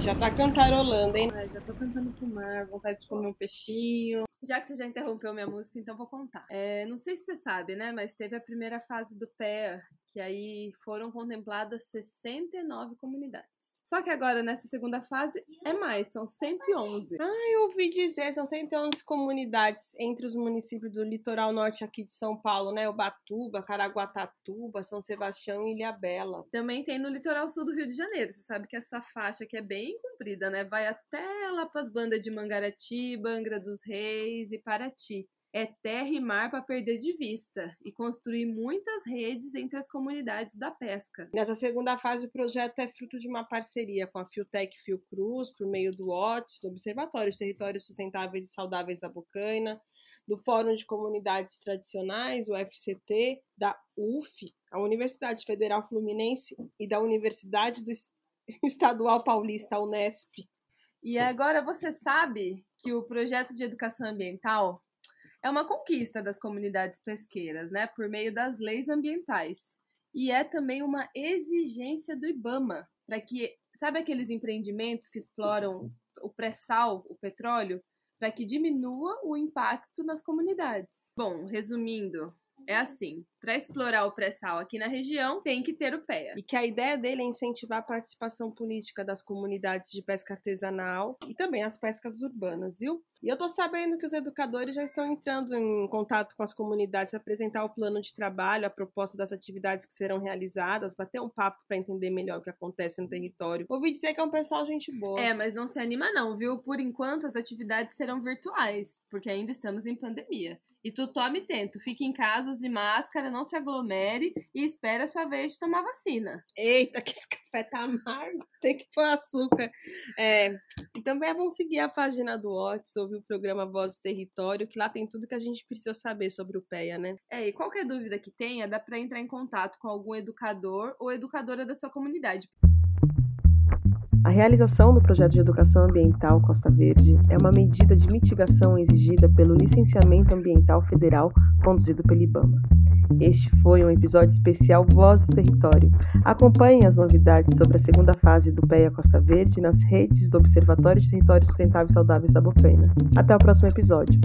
já tá cantarolando, hein? Ai, já tô cantando pro mar, vontade de comer um peixinho. Já que você já interrompeu minha música, então vou contar. É, não sei se você sabe, né? Mas teve a primeira fase do PEA, que aí foram contempladas 69 comunidades. Só que agora, nessa segunda fase, é mais, são 111. Ah, eu ouvi dizer, são 111 comunidades entre os municípios do litoral norte aqui de São Paulo, né? Ubatuba, Caraguatatuba, São Sebastião e Ilhabela. Também tem no litoral sul do Rio de Janeiro. Você sabe que essa faixa aqui é bem comprida, né? Vai até lá para as bandas de Mangaratiba, Angra dos Reis e Paraty é terra e mar para perder de vista e construir muitas redes entre as comunidades da pesca. Nessa segunda fase, o projeto é fruto de uma parceria com a Fiotec Fiocruz, por meio do OTS, do Observatório de Territórios Sustentáveis e Saudáveis da Bocaina, do Fórum de Comunidades Tradicionais, o FCT, da UF, a Universidade Federal Fluminense e da Universidade do Estadual Paulista, a Unesp. E agora você sabe que o projeto de educação ambiental é uma conquista das comunidades pesqueiras, né, por meio das leis ambientais. E é também uma exigência do IBAMA, para que, sabe aqueles empreendimentos que exploram o pré-sal, o petróleo, para que diminua o impacto nas comunidades. Bom, resumindo, é assim: para explorar o pré-sal aqui na região, tem que ter o PEA. E que a ideia dele é incentivar a participação política das comunidades de pesca artesanal e também as pescas urbanas, viu? E eu tô sabendo que os educadores já estão entrando em contato com as comunidades, apresentar o plano de trabalho, a proposta das atividades que serão realizadas, bater um papo para entender melhor o que acontece no território. Ouvi dizer que é um pessoal gente boa. É, mas não se anima não, viu? Por enquanto as atividades serão virtuais, porque ainda estamos em pandemia. E tu tome tento, fique em casa, use máscara, não se aglomere e espere a sua vez de tomar vacina. Eita, que esse café tá amargo, tem que pôr açúcar. É, e também é bom seguir a página do Otis, ouvir o programa Voz do Território, que lá tem tudo que a gente precisa saber sobre o PEA, né? É, e qualquer dúvida que tenha, dá para entrar em contato com algum educador ou educadora da sua comunidade. A realização do projeto de educação ambiental Costa Verde é uma medida de mitigação exigida pelo Licenciamento Ambiental Federal conduzido pelo IBAMA. Este foi um episódio especial Voz do Território. Acompanhe as novidades sobre a segunda fase do PEA Costa Verde nas redes do Observatório de Territórios Sustentáveis e Saudáveis da Bocaina. Até o próximo episódio.